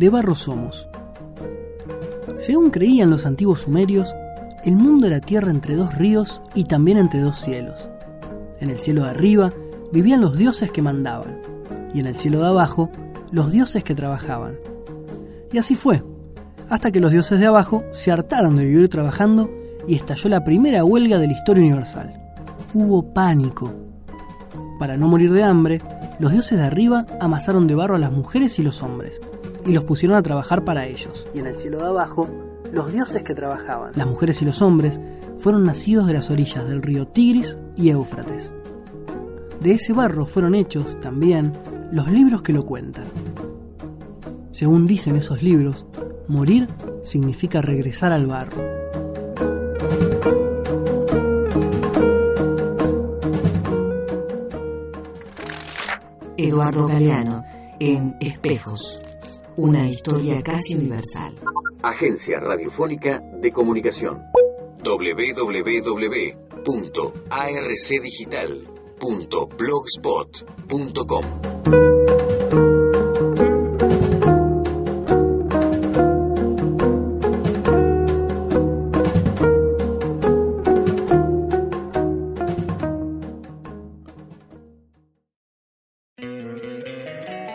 De barro somos. Según creían los antiguos sumerios, el mundo era tierra entre dos ríos y también entre dos cielos. En el cielo de arriba vivían los dioses que mandaban, y en el cielo de abajo los dioses que trabajaban. Y así fue, hasta que los dioses de abajo se hartaron de vivir trabajando y estalló la primera huelga de la historia universal. Hubo pánico. Para no morir de hambre, los dioses de arriba amasaron de barro a las mujeres y los hombres, y los pusieron a trabajar para ellos. Y en el cielo de abajo, los dioses que trabajaban, las mujeres y los hombres, fueron nacidos de las orillas del río Tigris y Éufrates. De ese barro fueron hechos, también, los libros que lo cuentan. Según dicen esos libros, morir significa regresar al barro. Eduardo Galeano en Espejos una historia casi universal. Agencia Radiofónica de Comunicación. www.arcdigital.blogspot.com